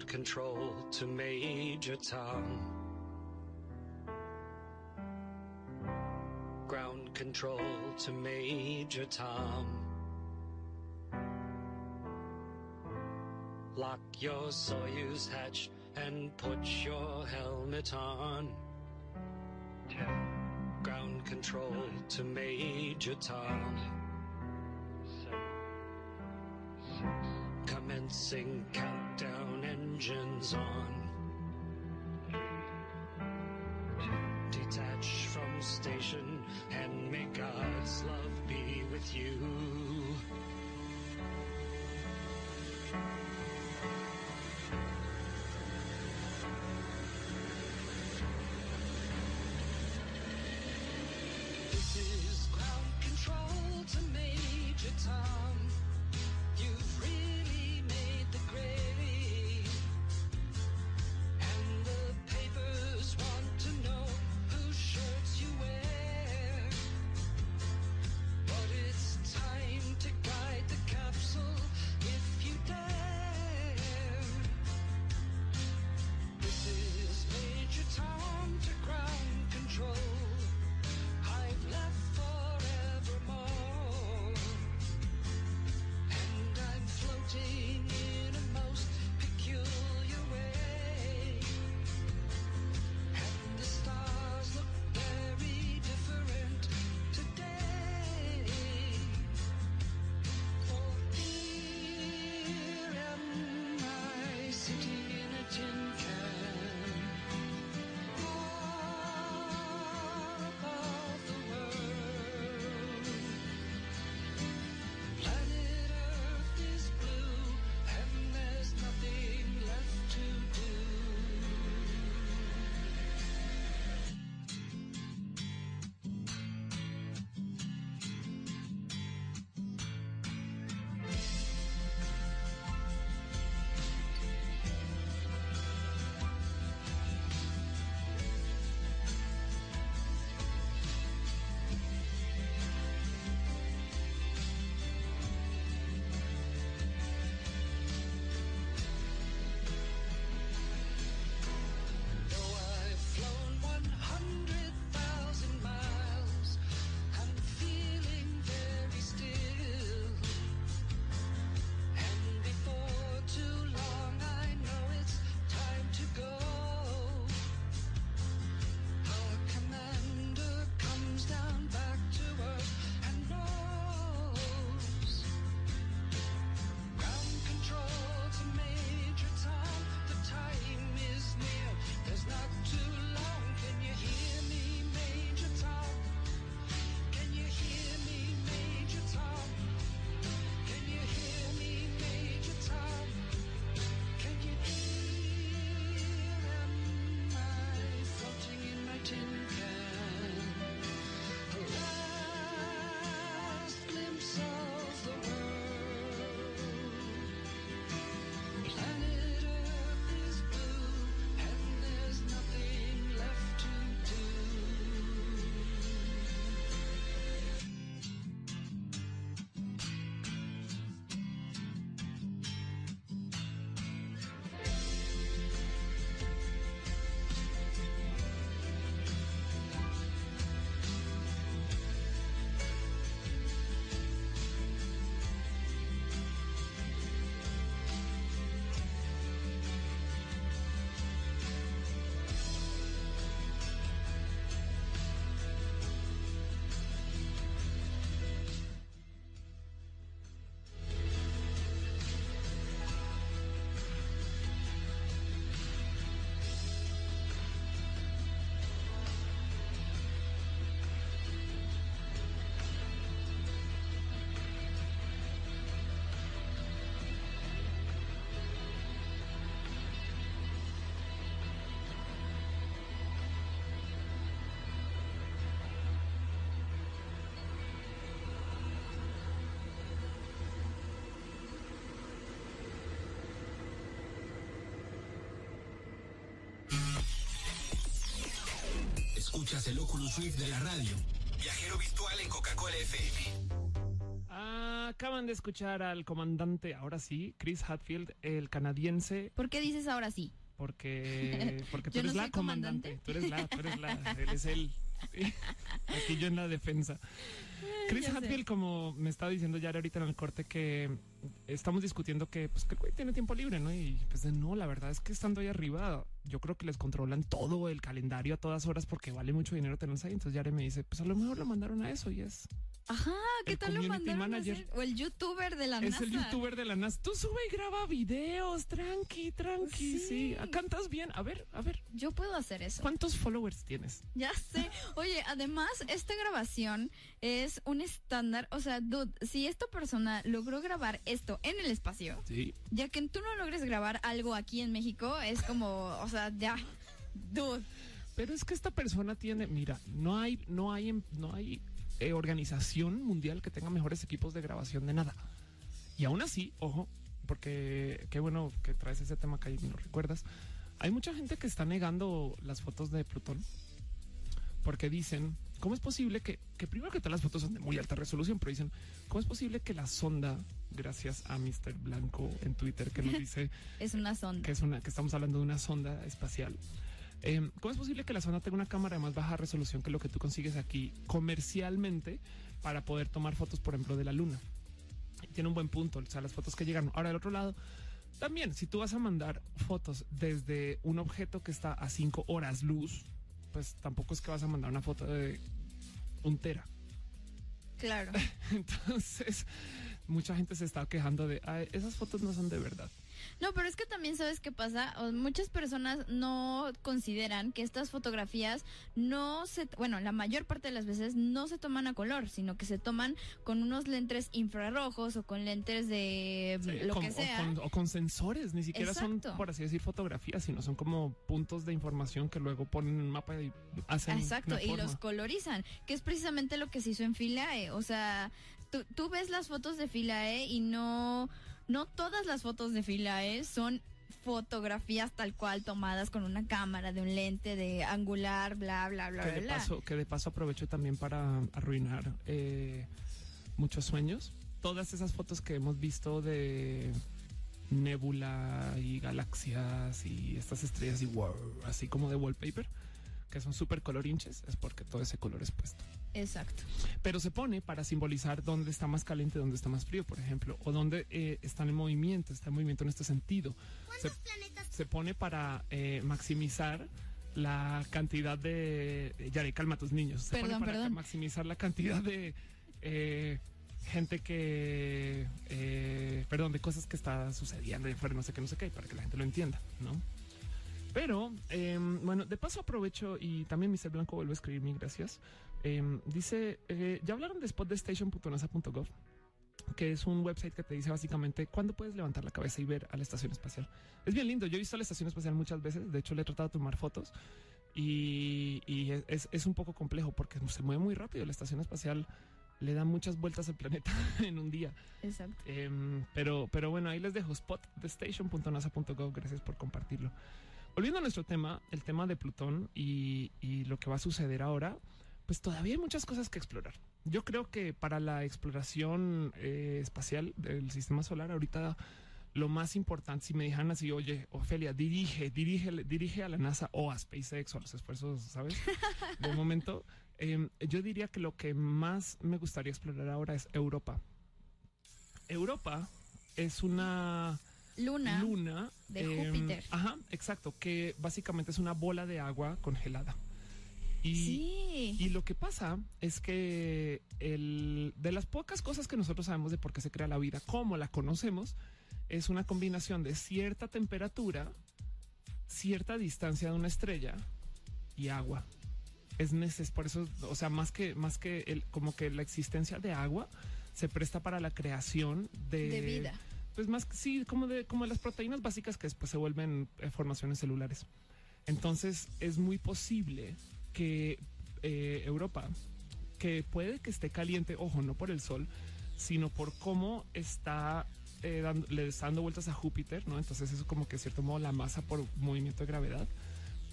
Ground control to Major Tom. Ground control to Major Tom. Lock your Soyuz hatch and put your helmet on. Ten. Ground control to Major Tom. Commencing countdown engines on. Detach from station and may God's love be with you. Escuchas el Oculus Rift de la radio. Viajero virtual en Coca-Cola FM. Ah, acaban de escuchar al comandante, ahora sí, Chris Hatfield, el canadiense, ¿Por qué dices ahora sí? porque, porque tú no eres la comandante. comandante. Tú eres la, tú eres la, él es él. Aquí yo en la defensa. Chris. Hatfield, como me estaba diciendo ya ahorita en el corte, que estamos discutiendo que, pues, que güey tiene tiempo libre, ¿no? Y pues no, la verdad es que estando ahí arriba, yo creo que les controlan todo el calendario a todas horas porque vale mucho dinero tenerlos ahí. Entonces Yare me dice, pues a lo mejor lo mandaron a eso y es, Ajá, ¿qué El tal lo mandaron a manager. hacer? O el youtuber de la es NASA. el youtuber de la NASA. Tú sube y graba videos, tranqui, tranqui, sí. Sí. Ah, Cantas bien. A ver, a ver, Yo puedo hacer eso. ¿cuántos followers tienes? Ya sé. Oye, además, esta grabación es un estándar. O sea, dude, si esta persona logró grabar esto en el espacio, Sí. ya que tú no logres grabar algo aquí en México, es como, o sea, ya, dude. Pero es que esta persona tiene, mira, no hay, no hay, no hay eh, organización mundial que tenga mejores equipos de grabación de nada. Y aún así, ojo, porque qué bueno que traes ese tema que ahí lo recuerdas. Hay mucha gente que está negando las fotos de Plutón porque dicen, ¿cómo es posible que, que primero que todas las fotos son de muy alta resolución, pero dicen, ¿cómo es posible que la sonda, gracias a Mr. Blanco en Twitter que nos dice Es una sonda. que es una que estamos hablando de una sonda espacial. Eh, ¿Cómo es posible que la sonda tenga una cámara de más baja resolución que lo que tú consigues aquí comercialmente para poder tomar fotos, por ejemplo, de la luna? Tiene un buen punto, o sea, las fotos que llegan. Ahora, del otro lado, también, si tú vas a mandar fotos desde un objeto que está a cinco horas luz, pues tampoco es que vas a mandar una foto de un tera. Claro. Entonces, mucha gente se está quejando de "Ay, esas fotos no son de verdad. No, pero es que también sabes qué pasa. O muchas personas no consideran que estas fotografías no se, bueno, la mayor parte de las veces no se toman a color, sino que se toman con unos lentes infrarrojos o con lentes de Sí, lo con- que o sea. con- O con, sensores, ni siquiera Exacto. son, por así decir, fotografías, sino son como puntos de información que luego ponen en un mapa y hacen. Exacto, una y los colorizan, que es precisamente lo que se hizo en Filae. O sea, tú, tú ves las fotos de Filae y no, no todas las fotos de Filae son fotografías tal cual tomadas con una cámara de un lente de angular, bla, bla, bla, Que bla. de, bla. paso, que de paso aprovecho también para arruinar eh, muchos sueños. Todas esas fotos que hemos visto de nebula y galaxias y estas estrellas y wow, así como de wallpaper, que son súper colorinches, es porque todo ese color es puesto. Exacto. pero se pone para simbolizar dónde está más caliente, dónde está más frío, por ejemplo, o dónde eh, están en movimiento, está en movimiento en este sentido. Se, se pone para eh, maximizar la cantidad de... Yare, calma a tus niños. Se Perdón, pone para perdón. maximizar la cantidad de eh, gente que... eh, perdón, de cosas que está sucediendo de fuera, no sé qué, no sé qué, para que la gente lo entienda, ¿no? Pero, eh, bueno, de paso aprovecho y también Mr. Blanco vuelve a escribirme, gracias. Eh, dice, eh, ya hablaron de spotdestation.nasa.gov, que es un website que te dice básicamente cuándo puedes levantar la cabeza y ver a la estación espacial. Es bien lindo, yo he visto a la estación espacial muchas veces, de hecho le he tratado de tomar fotos y, y es, es un poco complejo porque se mueve muy rápido, la estación espacial le da muchas vueltas al planeta en un día. Exacto. Em, pero, pero bueno, ahí les dejo spotthestation.nasa.gov. Gracias por compartirlo. Volviendo a nuestro tema, el tema de Plutón y, y lo que va a suceder ahora, pues todavía hay muchas cosas que explorar. Yo creo que para la exploración eh, espacial del sistema solar, ahorita lo más importante, si me dijeran así, oye, Ofelia, dirige, dirige, dirige a la NASA o a SpaceX o a los esfuerzos, ¿sabes? De momento, em, yo diría que lo que más me gustaría explorar ahora es Europa. Europa es una Luna. luna de em, Júpiter. Ajá, exacto, que básicamente es una bola de agua congelada. Y, sí. y lo que pasa es que el, de las pocas cosas que nosotros sabemos de por qué se crea la vida, como la conocemos, es una combinación de cierta temperatura, cierta distancia de una estrella y agua. Es neces por eso, o sea, más que más que el, como que la existencia de agua se presta para la creación de, de vida. pues más que- sí, como de como las proteínas básicas que después se vuelven eh, formaciones celulares. Entonces es muy posible que eh, Europa, que puede que esté caliente, ojo, no por el sol, sino por cómo está eh, dando- le está dando vueltas a Júpiter, ¿no? Entonces eso como que de cierto modo la masa por movimiento de gravedad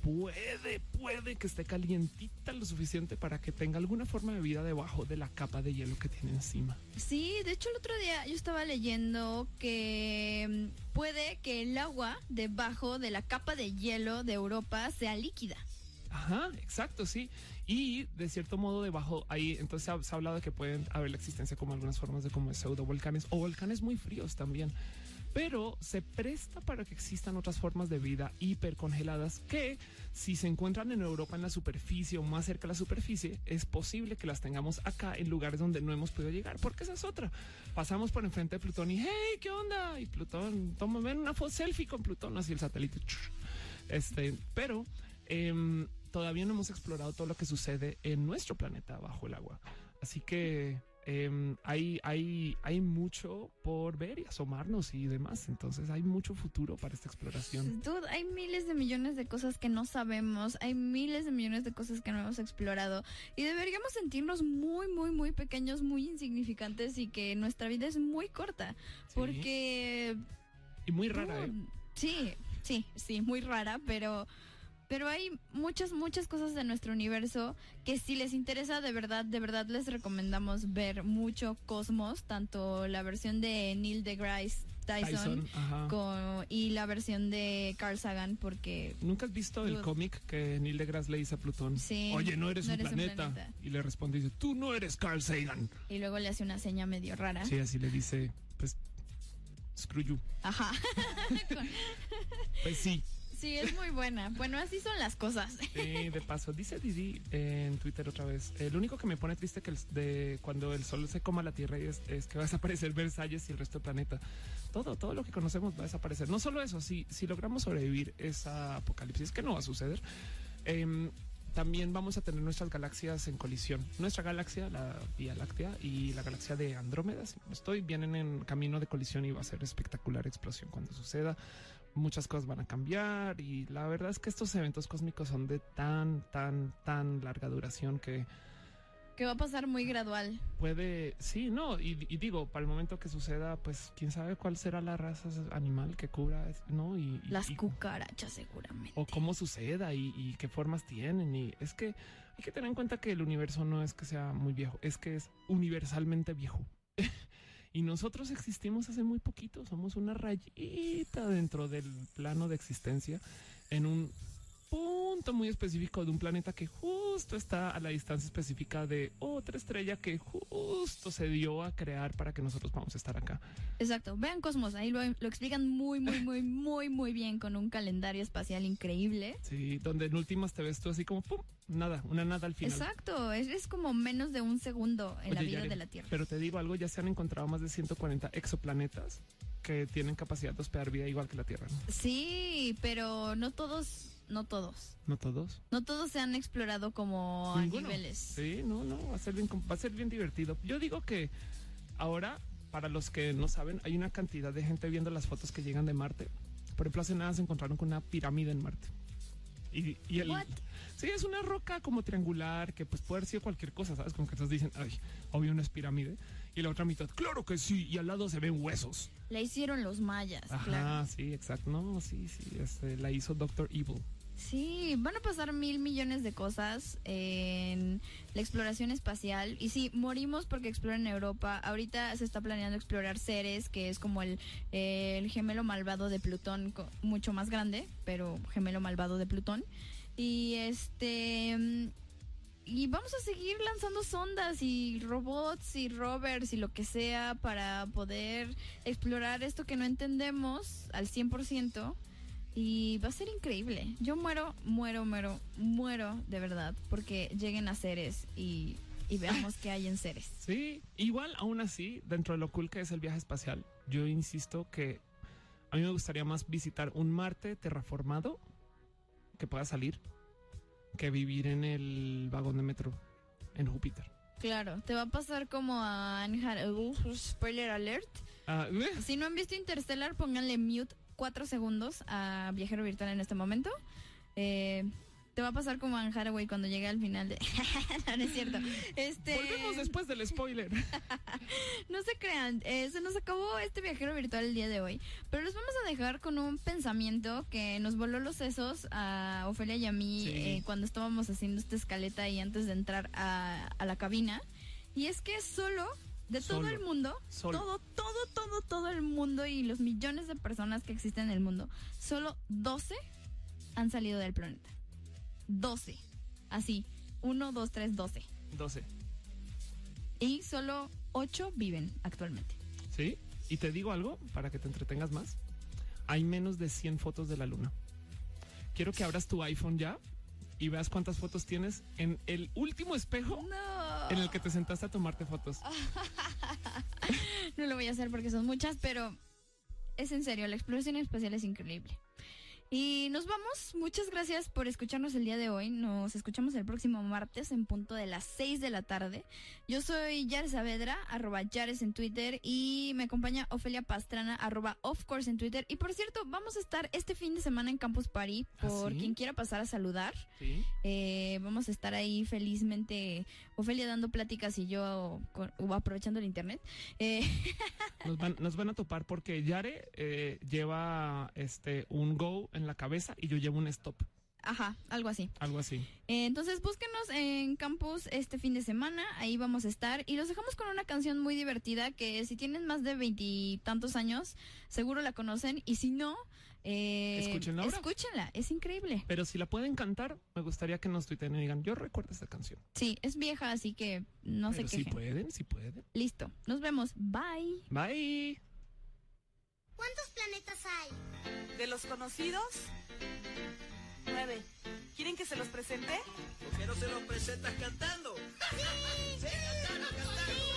puede, puede que esté calientita lo suficiente para que tenga alguna forma de vida debajo de la capa de hielo que tiene encima. Sí, de hecho el otro día yo estaba leyendo que mm, puede que el agua debajo de la capa de hielo de Europa sea líquida. Ajá, exacto, sí. Y de cierto modo debajo ahí, entonces se ha, hablado de que pueden haber la existencia como algunas formas de como pseudo volcanes o volcanes muy fríos también. Pero se presta para que existan otras formas de vida hipercongeladas que si se encuentran en Europa en la superficie o más cerca de la superficie, es posible que las tengamos acá en lugares donde no hemos podido llegar, porque esa es otra. Pasamos por enfrente de Plutón y hey, ¿qué onda? Y Plutón, toma ven una selfie con Plutón, así el satélite. Este, pero em, todavía no hemos explorado todo lo que sucede en nuestro planeta bajo el agua. Así que em, hay, hay, hay mucho por ver y asomarnos y demás. Entonces hay mucho futuro para esta exploración. Dude, hay miles de millones de cosas que no sabemos, hay miles de millones de cosas que no hemos explorado y deberíamos sentirnos muy, muy, muy pequeños, muy insignificantes y que nuestra vida es muy corta. Sí. Porque Y muy rara, ¿eh? Sí, sí, sí, muy rara, pero pero hay muchas, muchas cosas de nuestro universo que si les interesa de verdad, de verdad les recomendamos ver mucho Cosmos, tanto la versión de Neil deGrasse Tyson, Tyson, con- y la versión de Carl Sagan, porque ¿Nunca has visto el cómic que Neil deGrasse le dice a Plutón? Sí, Oye, no eres no un, eres un planeta. Y le responde dice, tú no eres Carl Sagan. y luego le hace una seña medio rara. Sí, así le dice, pues, screw you. Ajá. Pues sí, Sí, es muy buena. Bueno, así son las cosas. Sí, de paso. Dice Didi en Twitter otra vez. eh, lo único que me pone triste que el- de cuando el sol se coma la tierra es, es que va a desaparecer Versalles y el resto del planeta. Todo, todo lo que conocemos va a desaparecer. No solo eso, si, si logramos sobrevivir esa apocalipsis, que no va a suceder, em, también vamos a tener nuestras galaxias en colisión. Nuestra galaxia, la Vía Láctea y la galaxia de Andrómeda, si no estoy, vienen en camino de colisión y va a ser espectacular explosión cuando suceda muchas cosas van a cambiar y la verdad es que estos eventos cósmicos son de tan, tan, tan larga duración que Que va a pasar muy gradual. puede, sí, no, y, y digo, para el momento que suceda, pues quién sabe cuál será la raza animal que cubra, ¿no? Y, y- Las y- cucarachas seguramente. o cómo suceda y, y qué formas tienen. Y es que hay que tener en cuenta que el universo no es que sea muy viejo, es que es universalmente viejo. y nosotros existimos hace muy poquito, somos una rayita dentro del plano de existencia en un punto muy específico de un planeta que justo está a la distancia específica de otra estrella que justo se dio a crear para que nosotros podamos estar acá. Exacto. Vean Cosmos, ahí lo, lo explican muy, muy, muy, muy, muy bien con un calendario espacial increíble. Sí, donde en últimas te ves tú así como pum, nada, una nada al final. Exacto, es, es como menos de un segundo en la vida de la Tierra. Pero te digo algo, ya se han encontrado más de 140 exoplanetas que tienen capacidad de hospedar vida igual que la Tierra. ¿no? Sí, pero no todos, no todos. No todos. No todos se han explorado como a niveles. Sí, no, no, va a ser bien, va a ser bien divertido. Yo digo que ahora, para los que no saben, hay una cantidad de gente viendo las fotos que llegan de Marte. Por ejemplo, hace nada se encontraron con una pirámide en Marte. Y, y el, What? sí, es una roca como triangular que pues puede haber sido cualquier cosa, ¿sabes? Como que todos dicen, ay, obvio no es pirámide. Y la otra mitad, claro que sí, y al lado se ven huesos. La hicieron los mayas, Ajá, claro. sí, exacto. No, sí, sí, este, la hizo Doctor Evil. Sí, van a pasar mil millones de cosas en la exploración espacial. Y sí, morimos porque exploran Europa. Ahorita se está planeando explorar Ceres, que es como el, eh, el gemelo malvado de Plutón, mucho más grande, pero gemelo malvado de Plutón. Y este. Y vamos a seguir lanzando sondas y robots y rovers y lo que sea para poder explorar esto que no entendemos al 100%. Y va a ser increíble. Yo muero, muero, muero, muero de verdad porque lleguen a Ceres y, veamos qué hay en Ceres. Sí, igual aún así, dentro de lo cool que es el viaje espacial, yo insisto que a mí me gustaría más visitar un Marte terraformado que pueda salir que vivir en el vagón de metro en Júpiter. Claro, te va a pasar como a Anne Uf, spoiler alert. Ah, ¿eh? Si no han visto Interstellar, pónganle mute cuatro segundos a Viajero Virtual en este momento. Eh, Te va a pasar como Anne Hathaway cuando llegue al final de... no, no es cierto. Este... Volvemos después del spoiler. No se crean, eh, se nos acabó este viajero virtual el día de hoy, pero los vamos a dejar con un pensamiento que nos voló los sesos a Ofelia y a mí Sí. eh, cuando estábamos haciendo esta escaleta y antes de entrar a, a la cabina. Y es que solo, de todo Solo. el mundo, Solo. todo, todo, todo, todo el mundo y los millones de personas que existen en el mundo, solo 12 han salido del planeta. 12. Así. 1, 2, 3, 12. 12. Y solo 8 viven actualmente. ¿Sí? Y te digo algo para que te entretengas más. Hay menos de 100 fotos de la luna. Quiero que abras tu iPhone ya y veas cuántas fotos tienes en el último espejo No. en el que te sentaste a tomarte fotos. No lo voy a hacer porque son muchas, pero es en serio, la exploración espacial es increíble. Y nos vamos. Muchas gracias por escucharnos el día de hoy. Nos escuchamos el próximo martes en punto de las 6 de la tarde. Yo soy Yares Saavedra, arroba Yares en Twitter. Y me acompaña Ofelia Pastrana, arroba of course en Twitter. Y por cierto, vamos a estar este fin de semana en Campus Party. ¿Ah, Por sí? quien quiera pasar a saludar. ¿Sí? Eh, vamos a estar ahí felizmente, Ofelia dando pláticas y yo con- aprovechando el internet. Eh, Nos van, nos van a topar porque Yare eh, lleva este un go en la cabeza y yo llevo un stop, ajá, algo así. algo así. Eh, entonces búsquenos en campus este fin de semana, ahí vamos a estar y los dejamos con una canción muy divertida que si tienen más de veintitantos años seguro la conocen y si no, eh, Escúchenla ahora. escúchenla, es increíble. Pero si la pueden cantar, me gustaría que nos tuiten y digan, yo recuerdo esta canción. Sí, es vieja, así que no Pero se si pueden, si pueden. Listo, nos vemos, bye. Bye. ¿Cuántos planetas hay? ¿De los conocidos? Nueve. ¿Quieren que se los presente? ¿Por qué no se los presentas cantando? ¡Sí! cantando, cantando!